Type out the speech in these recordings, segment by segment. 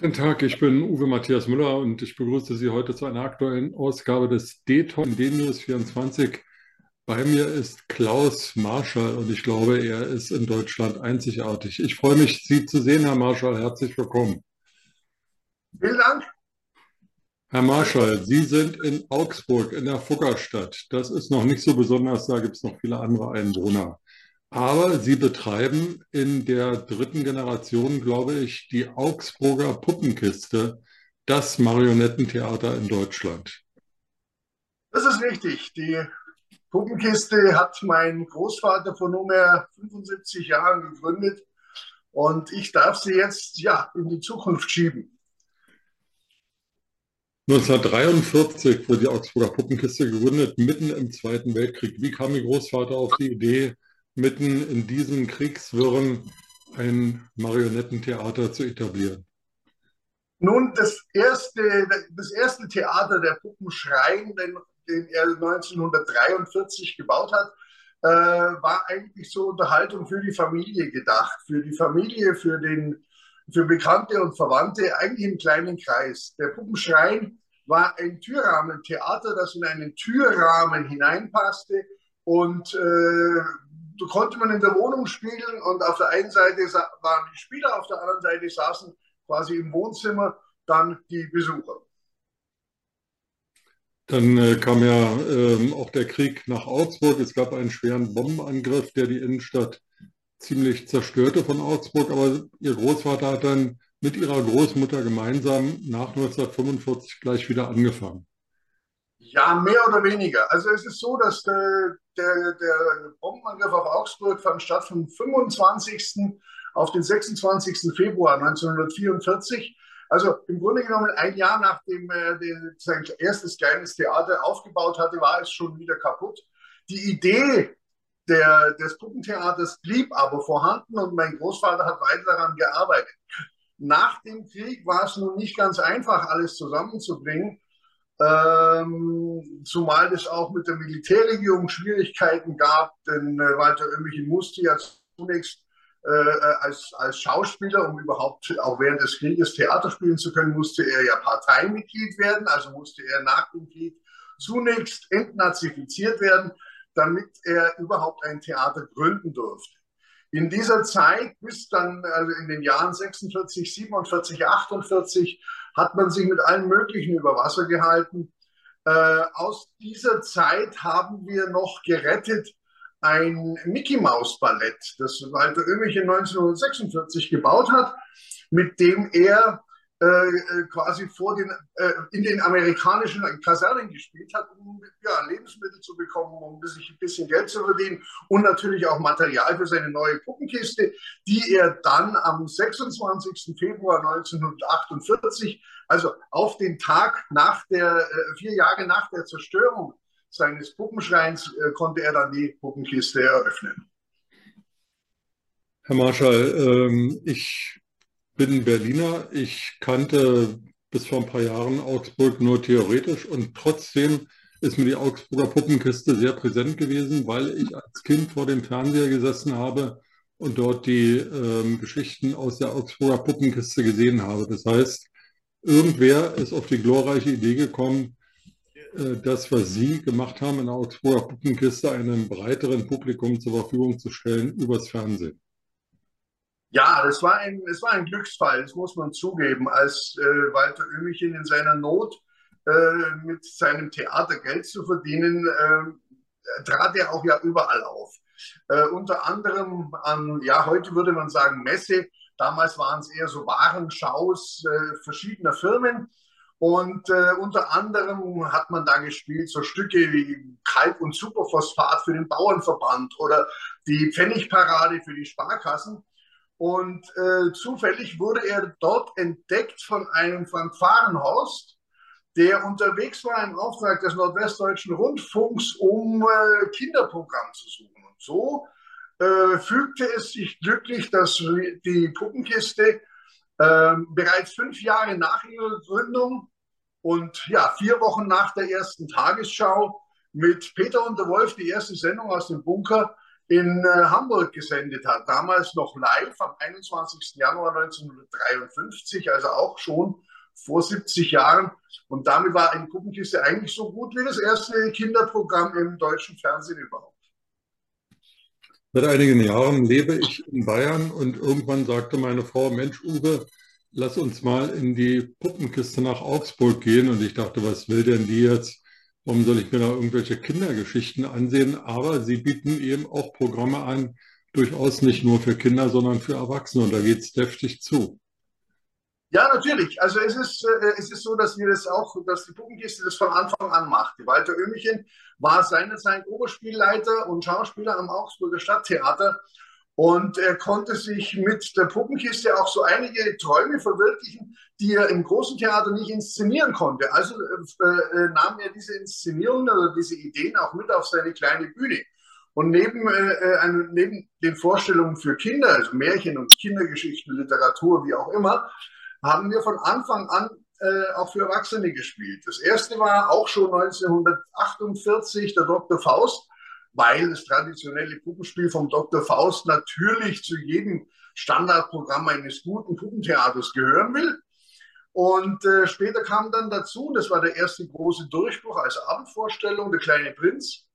Guten Tag, ich bin Uwe Matthias Müller und ich begrüße Sie heute zu einer aktuellen Ausgabe des D-Ton D-News 24. Bei mir ist Klaus Marschall und ich glaube, er ist in Deutschland einzigartig. Ich freue mich, Sie zu sehen, Herr Marschall. Herzlich willkommen. Vielen Dank. Herr Marschall, Sie sind in Augsburg in der Fuggerstadt. Das ist noch nicht so besonders, da gibt es noch viele andere Einwohner. Aber Sie betreiben in der dritten Generation, glaube ich, die Augsburger Puppenkiste, das Marionettentheater in Deutschland. Das ist richtig. Die Puppenkiste hat mein Großvater vor nunmehr 75 Jahren gegründet und ich darf sie jetzt ja in die Zukunft schieben. 1943 wurde die Augsburger Puppenkiste gegründet, mitten im Zweiten Weltkrieg. Wie kam Ihr Großvater auf die Idee, mitten in diesem Kriegswirren ein Marionettentheater zu etablieren? Nun, das erste, das erste Theater der Puppenschrein, den, den er 1943 gebaut hat, äh, war eigentlich zur Unterhaltung für die Familie gedacht. Für die Familie, für, den, für Bekannte und Verwandte, eigentlich im kleinen Kreis. Der Puppenschrein war ein Türrahmentheater, das in einen Türrahmen hineinpasste und äh, konnte man in der Wohnung spielen und auf der einen Seite waren die Spieler, auf der anderen Seite saßen quasi im Wohnzimmer dann die Besucher. Dann äh, kam ja äh, auch der Krieg nach Augsburg. Es gab einen schweren Bombenangriff, der die Innenstadt ziemlich zerstörte von Augsburg. Aber Ihr Großvater hat dann mit Ihrer Großmutter gemeinsam nach 1945 gleich wieder angefangen. Ja, mehr oder weniger. Also es ist so, dass der, der, der Bombenangriff auf Augsburg fand statt vom 25. auf den 26. Februar 1944. Also im Grunde genommen ein Jahr nachdem er den, sein erstes kleines Theater aufgebaut hatte, war es schon wieder kaputt. Die Idee der, des Puppentheaters blieb aber vorhanden und mein Großvater hat weiter daran gearbeitet. Nach dem Krieg war es nun nicht ganz einfach, alles zusammenzubringen. Ähm, zumal es auch mit der Militärregierung Schwierigkeiten gab, denn äh, Walter Oehmichen musste ja zunächst äh, als, als Schauspieler, um überhaupt auch während des Krieges Theater spielen zu können, musste er ja Parteimitglied werden, also musste er nach dem Krieg zunächst entnazifiziert werden, damit er überhaupt ein Theater gründen durfte. In dieser Zeit, bis dann also in den Jahren 46, 47, 48, hat man sich mit allen möglichen über Wasser gehalten. Äh, aus dieser Zeit haben wir noch gerettet ein Mickey Maus Ballett, das Walter Oehmich in 1946 gebaut hat, mit dem er äh, äh, quasi vor den, äh, in den amerikanischen Kasernen gespielt hat, um ja, Lebensmittel zu bekommen, um sich ein bisschen Geld zu verdienen und natürlich auch Material für seine neue Puppenkiste, die er dann am 26. Februar 1948, also auf den Tag nach der, äh, vier Jahre nach der Zerstörung seines Puppenschreins, äh, konnte er dann die Puppenkiste eröffnen. Herr Marschall, ähm, ich bin Berliner. Ich kannte bis vor ein paar Jahren Augsburg nur theoretisch und trotzdem ist mir die Augsburger Puppenkiste sehr präsent gewesen, weil ich als Kind vor dem Fernseher gesessen habe und dort die ähm, Geschichten aus der Augsburger Puppenkiste gesehen habe. Das heißt, irgendwer ist auf die glorreiche Idee gekommen, äh, das, was Sie gemacht haben in der Augsburger Puppenkiste, einem breiteren Publikum zur Verfügung zu stellen übers Fernsehen. Ja, das war ein, das war ein Glücksfall, das muss man zugeben, als äh, Walter Oehmichen in seiner Not äh, mit seinem Theater Geld zu verdienen, äh, trat er auch ja überall auf. Äh, unter anderem an, ja, heute würde man sagen Messe, damals waren es eher so Warenschaus äh, verschiedener Firmen. Und äh, unter anderem hat man da gespielt so Stücke wie Kalb- und Superphosphat für den Bauernverband oder die Pfennigparade für die Sparkassen. Und äh, zufällig wurde er dort entdeckt von einem Frank Fahrenhorst, der unterwegs war im Auftrag des Nordwestdeutschen Rundfunks, um äh, Kinderprogramm zu suchen. Und so äh, fügte es sich glücklich, dass die Puppenkiste äh, bereits fünf Jahre nach ihrer Gründung und ja, vier Wochen nach der ersten Tagesschau mit Peter und der Wolf, die erste Sendung aus dem Bunker, in äh, Hamburg gesendet hat. Damals noch live am 21. Januar 1953, also auch schon vor 70 Jahren. Und damit war eine Puppenkiste eigentlich so gut wie das erste Kinderprogramm im deutschen Fernsehen überhaupt. Seit einigen Jahren lebe ich in Bayern und irgendwann sagte meine Frau, Mensch, Uwe, lass uns mal in die Puppenkiste nach Augsburg gehen. Und ich dachte, was will denn die jetzt? Warum soll ich mir da irgendwelche Kindergeschichten ansehen? Aber sie bieten eben auch Programme an, durchaus nicht nur für Kinder, sondern für Erwachsene. Und da geht es deftig zu. Ja, natürlich. Also es ist, äh, es ist so, dass wir das auch, dass die Puppenkiste das von Anfang an macht. Walter Oehmichen war seinerzeit Oberspielleiter und Schauspieler am Augsburger Stadttheater und er konnte sich mit der Puppenkiste auch so einige Träume verwirklichen, die er im großen Theater nicht inszenieren konnte. Also äh, äh, nahm er diese Inszenierungen oder diese Ideen auch mit auf seine kleine Bühne. Und neben, äh, äh neben den Vorstellungen für Kinder, also Märchen und Kindergeschichten, Literatur, wie auch immer, haben wir von Anfang an äh, auch für Erwachsene gespielt. Das erste war auch schon 1948 der Dr. Faust, weil das traditionelle Puppenspiel vom Dr. Faust natürlich zu jedem Standardprogramm eines guten Puppentheaters gehören will. Und äh, später kam dann dazu, das war der erste große Durchbruch als Abendvorstellung, der kleine Prinz.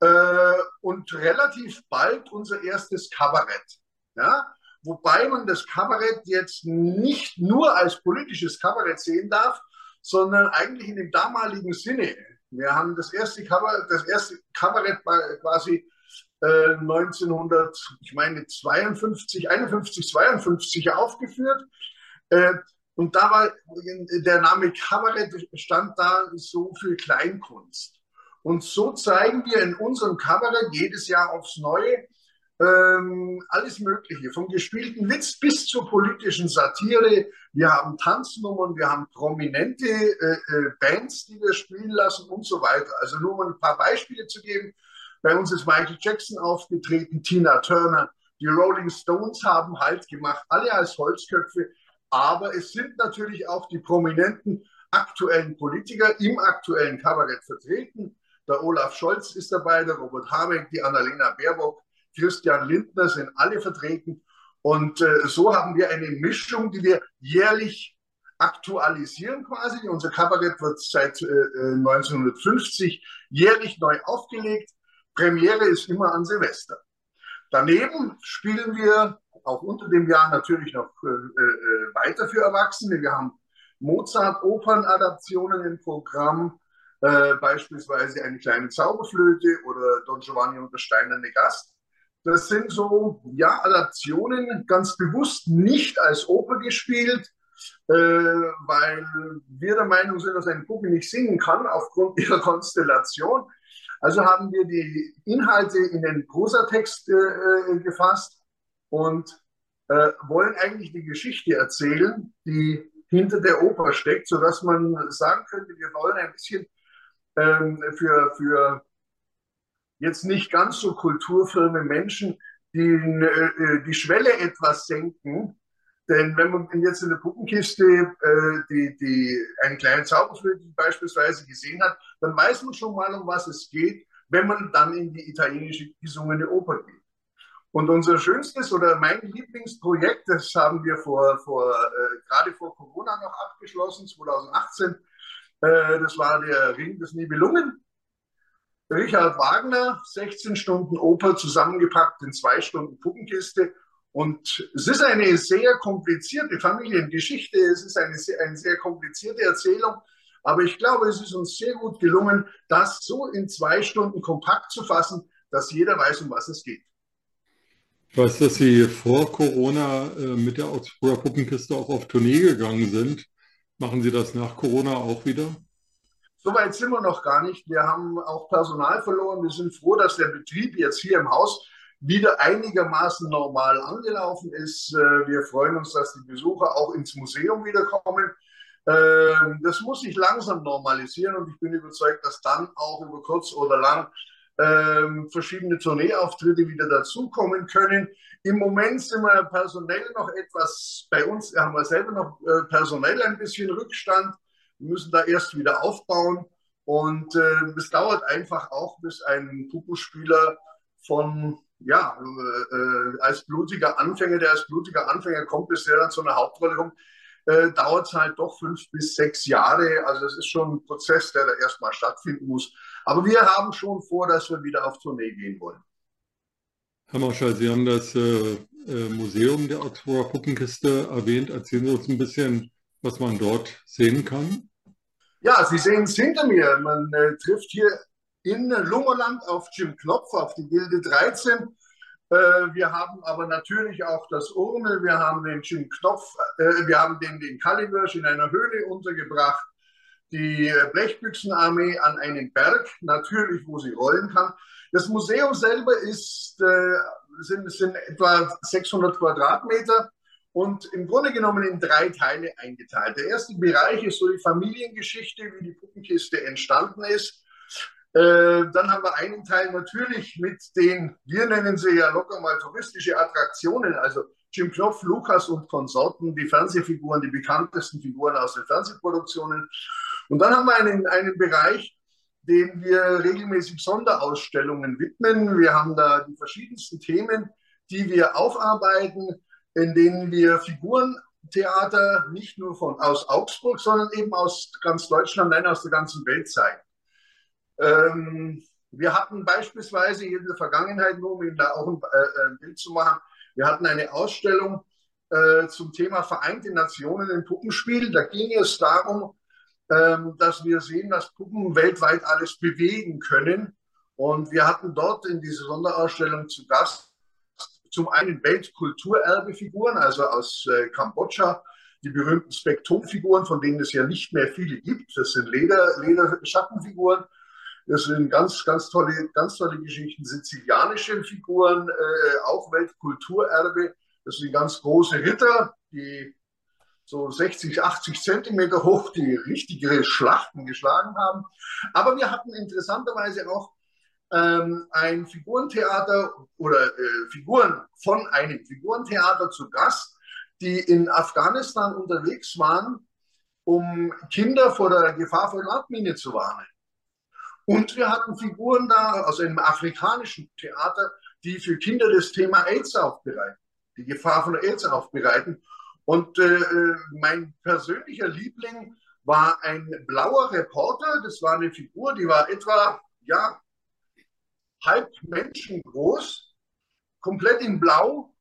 Äh, und relativ bald unser erstes Kabarett. Ja? wobei man das Kabarett jetzt nicht nur als politisches Kabarett sehen darf, sondern eigentlich in dem damaligen Sinne. Wir haben das erste Kabarett, das erste Kabarett quasi äh, 1900, ich meine 52, 51, 52 aufgeführt. Äh, und da war der Name Kabarett stand da so für Kleinkunst. Und so zeigen wir in unserem Kabarett jedes Jahr aufs Neue ähm, alles Mögliche, vom gespielten Witz bis zur politischen Satire. Wir haben Tanznummern, wir haben prominente äh, äh, Bands, die wir spielen lassen und so weiter. Also nur mal ein paar Beispiele zu geben. Bei uns ist Michael Jackson aufgetreten, Tina Turner, die Rolling Stones haben Halt gemacht, alle als Holzköpfe. Aber es sind natürlich auch die prominenten aktuellen Politiker im aktuellen Kabarett vertreten. Der Olaf Scholz ist dabei, der Robert Habeck, die Annalena Baerbock, Christian Lindner sind alle vertreten. Und äh, so haben wir eine Mischung, die wir jährlich aktualisieren quasi. Unser Kabarett wird seit äh, 1950 äh, jährlich neu aufgelegt. Premiere ist immer an Silvester. Daneben spielen wir auch unter dem Jahr natürlich noch äh, äh, weiter für Erwachsene. Wir haben Mozart-Opern-Adaptionen im Programm, äh, beispielsweise eine kleine Zauberflöte oder Don Giovanni und der steinerne Gast. Das sind so, ja, Adaptionen, ganz bewusst nicht als Oper gespielt, äh, weil wir der Meinung sind, dass eine Puppe nicht singen kann aufgrund ihrer Konstellation. Also haben wir die Inhalte in den Prosatext äh, äh, gefasst und äh, wollen eigentlich die Geschichte erzählen, die hinter der Oper steckt, sodass man sagen könnte, wir wollen ein bisschen ähm, für, für jetzt nicht ganz so kulturfirme Menschen, die äh, die Schwelle etwas senken. Denn wenn man jetzt in der Puppenkiste äh, die, die, einen kleinen Zauberflöte beispielsweise gesehen hat, dann weiß man schon mal, um was es geht, wenn man dann in die italienische gesungene Oper geht. Und unser schönstes oder mein Lieblingsprojekt, das haben wir vor, vor äh, gerade vor Corona noch abgeschlossen, 2018, äh, das war der Ring des Nibelungen. Richard Wagner, 16 Stunden Oper zusammengepackt in zwei Stunden Puppenkiste. Und es ist eine sehr komplizierte Familiengeschichte, es ist eine sehr, eine sehr komplizierte Erzählung, aber ich glaube, es ist uns sehr gut gelungen, das so in zwei Stunden kompakt zu fassen, dass jeder weiß, um was es geht. Ich weiß, dass Sie vor Corona äh, mit der Augsburger Puppenkiste auch auf Tournee gegangen sind. Machen Sie das nach Corona auch wieder? So weit sind wir noch gar nicht. Wir haben auch Personal verloren. Wir sind froh, dass der Betrieb jetzt hier im Haus wieder einigermaßen normal angelaufen ist. Äh, wir freuen uns, dass die Besucher auch ins Museum wiederkommen. Ähm, das muss sich langsam normalisieren und ich bin überzeugt, dass dann auch über kurz oder lang ähm, verschiedene Tourneeauftritte wieder dazukommen können. Im Moment sind wir personell noch etwas, bei uns haben wir selber noch äh, personell ein bisschen Rückstand. Wir müssen da erst wieder aufbauen. Und äh, es dauert einfach auch, bis ein Puppenspieler von ja, äh, als blutiger Anfänger, der als blutiger Anfänger kommt, bis der dann zu einer Hauptrolle kommt, äh, dauert es halt doch fünf bis sechs Jahre. Also es ist schon ein Prozess, der da erstmal stattfinden muss. Aber wir haben schon vor, dass wir wieder auf Tournee gehen wollen. Herr Marschall, Sie haben das äh, äh Museum der Augsburger Puppenkiste erwähnt. Erzählen Sie uns ein bisschen, was man dort sehen kann. Ja, Sie sehen es hinter mir. Man äh, trifft hier in Lummerland auf Jim Knopf, auf die Gilde 13. Äh, wir haben aber natürlich auch das Urmel, wir haben den Jim Knopf, äh, wir haben den, den Kalibersch in einer Höhle untergebracht, die Blechbüchsenarmee an einen Berg, natürlich, wo sie rollen kann. Das Museum selber ist, äh, sind, sind etwa 600 Quadratmeter und im Grunde genommen in drei Teile eingeteilt. Der erste Bereich ist so die Familiengeschichte, wie die Puppenkiste entstanden ist. Äh, dann haben wir einen Teil natürlich mit den, wir nennen sie ja locker mal touristische Attraktionen, also Jim Knopf, Lukas und Konsorten, die Fernsehfiguren, die bekanntesten Figuren aus den Fernsehproduktionen. Und dann haben wir einen, einen Bereich, dem wir regelmäßig Sonderausstellungen widmen. Wir haben da die verschiedensten Themen, die wir aufarbeiten, in denen wir Figurentheater nicht nur von, aus Augsburg, sondern eben aus ganz Deutschland, nein, aus der ganzen Welt zeigen. Ähm, wir hatten beispielsweise in der Vergangenheit, nur um Ihnen da auch ein, äh, ein Bild zu machen, wir hatten eine Ausstellung äh, zum Thema Vereinte Nationen im Puppenspiel. Da ging es darum, ähm, dass wir sehen, dass Puppen weltweit alles bewegen können. Und wir hatten dort in dieser Sonderausstellung zu Gast zum einen Weltkulturerbefiguren, also aus äh, Kambodscha, die berühmten Spektrumfiguren, von denen es ja nicht mehr viele gibt. Das sind Leder, Lederschattenfiguren. Das sind ganz, ganz tolle, ganz tolle Geschichten. Sizilianische Figuren, äh, auch Weltkulturerbe. Das sind ganz große Ritter, die so 60, 80 Zentimeter hoch die richtige Schlachten geschlagen haben. Aber wir hatten interessanterweise auch ähm, ein Figurentheater oder äh, Figuren von einem Figurentheater zu Gast, die in Afghanistan unterwegs waren, um Kinder vor der Gefahr von Landmine zu warnen. Und wir hatten Figuren da aus einem afrikanischen Theater, die für Kinder das Thema AIDS aufbereiten, die Gefahr von AIDS aufbereiten. Und äh, äh, mein persönlicher Liebling war ein blauer Reporter. Das war eine Figur, die war etwa, ja, halb menschengroß, komplett in Blau.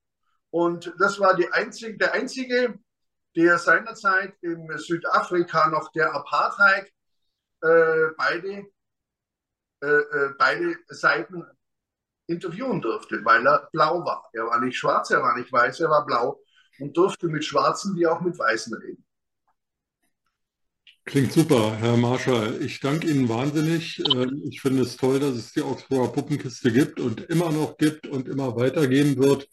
Und das war die einzige, der einzige, der seinerzeit in Südafrika noch der Apartheid äh, beide äh, äh, beide Seiten interviewen durfte, weil er blau war. Er war nicht schwarz, er war nicht weiß, er war blau und durfte mit Schwarzen wie auch mit Weißen reden. Klingt super, Herr Marschall. Ich danke Ihnen wahnsinnig. Ähm, ich finde es toll, dass es die Augsburger Puppenkiste gibt und immer noch gibt und immer weitergehen wird.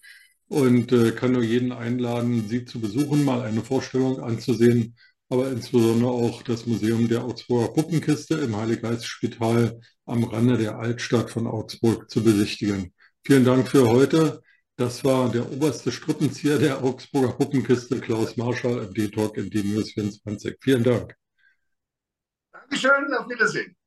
Und äh, kann nur jeden einladen, Sie zu besuchen, mal eine Vorstellung anzusehen aber insbesondere auch das Museum der Augsburger Puppenkiste im Heiliggeistspital am Rande der Altstadt von Augsburg zu besichtigen. Vielen Dank für heute. Das war der oberste Strippenzieher der Augsburger Puppenkiste, Klaus Marschall, im D-Talk in D-News 24. Vielen Dank. Dankeschön, auf Wiedersehen.